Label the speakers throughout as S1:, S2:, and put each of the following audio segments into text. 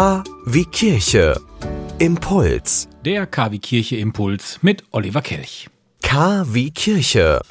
S1: K wie Kirche. Impuls.
S2: Der KW Kirche Impuls mit Oliver Kelch.
S1: K wie Kirche.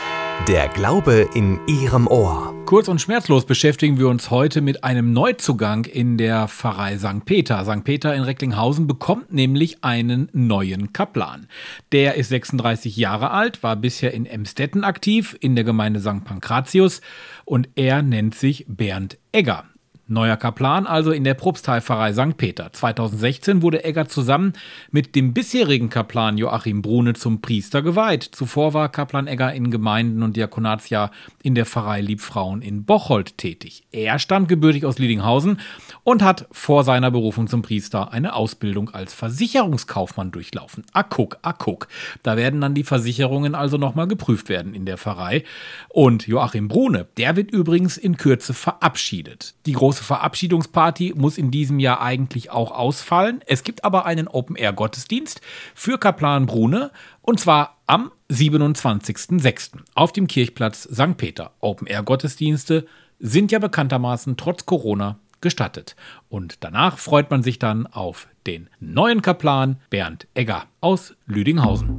S1: Der Glaube in Ihrem Ohr.
S2: Kurz und schmerzlos beschäftigen wir uns heute mit einem Neuzugang in der Pfarrei St. Peter. St. Peter in Recklinghausen bekommt nämlich einen neuen Kaplan. Der ist 36 Jahre alt, war bisher in Emstetten aktiv, in der Gemeinde St. Pankratius und er nennt sich Bernd Egger. Neuer Kaplan also in der Propsteilpfarrei St. Peter. 2016 wurde Egger zusammen mit dem bisherigen Kaplan Joachim Brune zum Priester geweiht. Zuvor war Kaplan Egger in Gemeinden und Diakonatsjahr in der Pfarrei Liebfrauen in Bocholt tätig. Er stammt gebürtig aus Liedinghausen und hat vor seiner Berufung zum Priester eine Ausbildung als Versicherungskaufmann durchlaufen. Akuk, akuk. Da werden dann die Versicherungen also nochmal geprüft werden in der Pfarrei. Und Joachim Brune, der wird übrigens in Kürze verabschiedet. Die große große Verabschiedungsparty muss in diesem Jahr eigentlich auch ausfallen. Es gibt aber einen Open-Air-Gottesdienst für Kaplan Brune und zwar am 27.06. auf dem Kirchplatz St. Peter. Open-Air-Gottesdienste sind ja bekanntermaßen trotz Corona gestattet. Und danach freut man sich dann auf den neuen Kaplan Bernd Egger aus Lüdinghausen.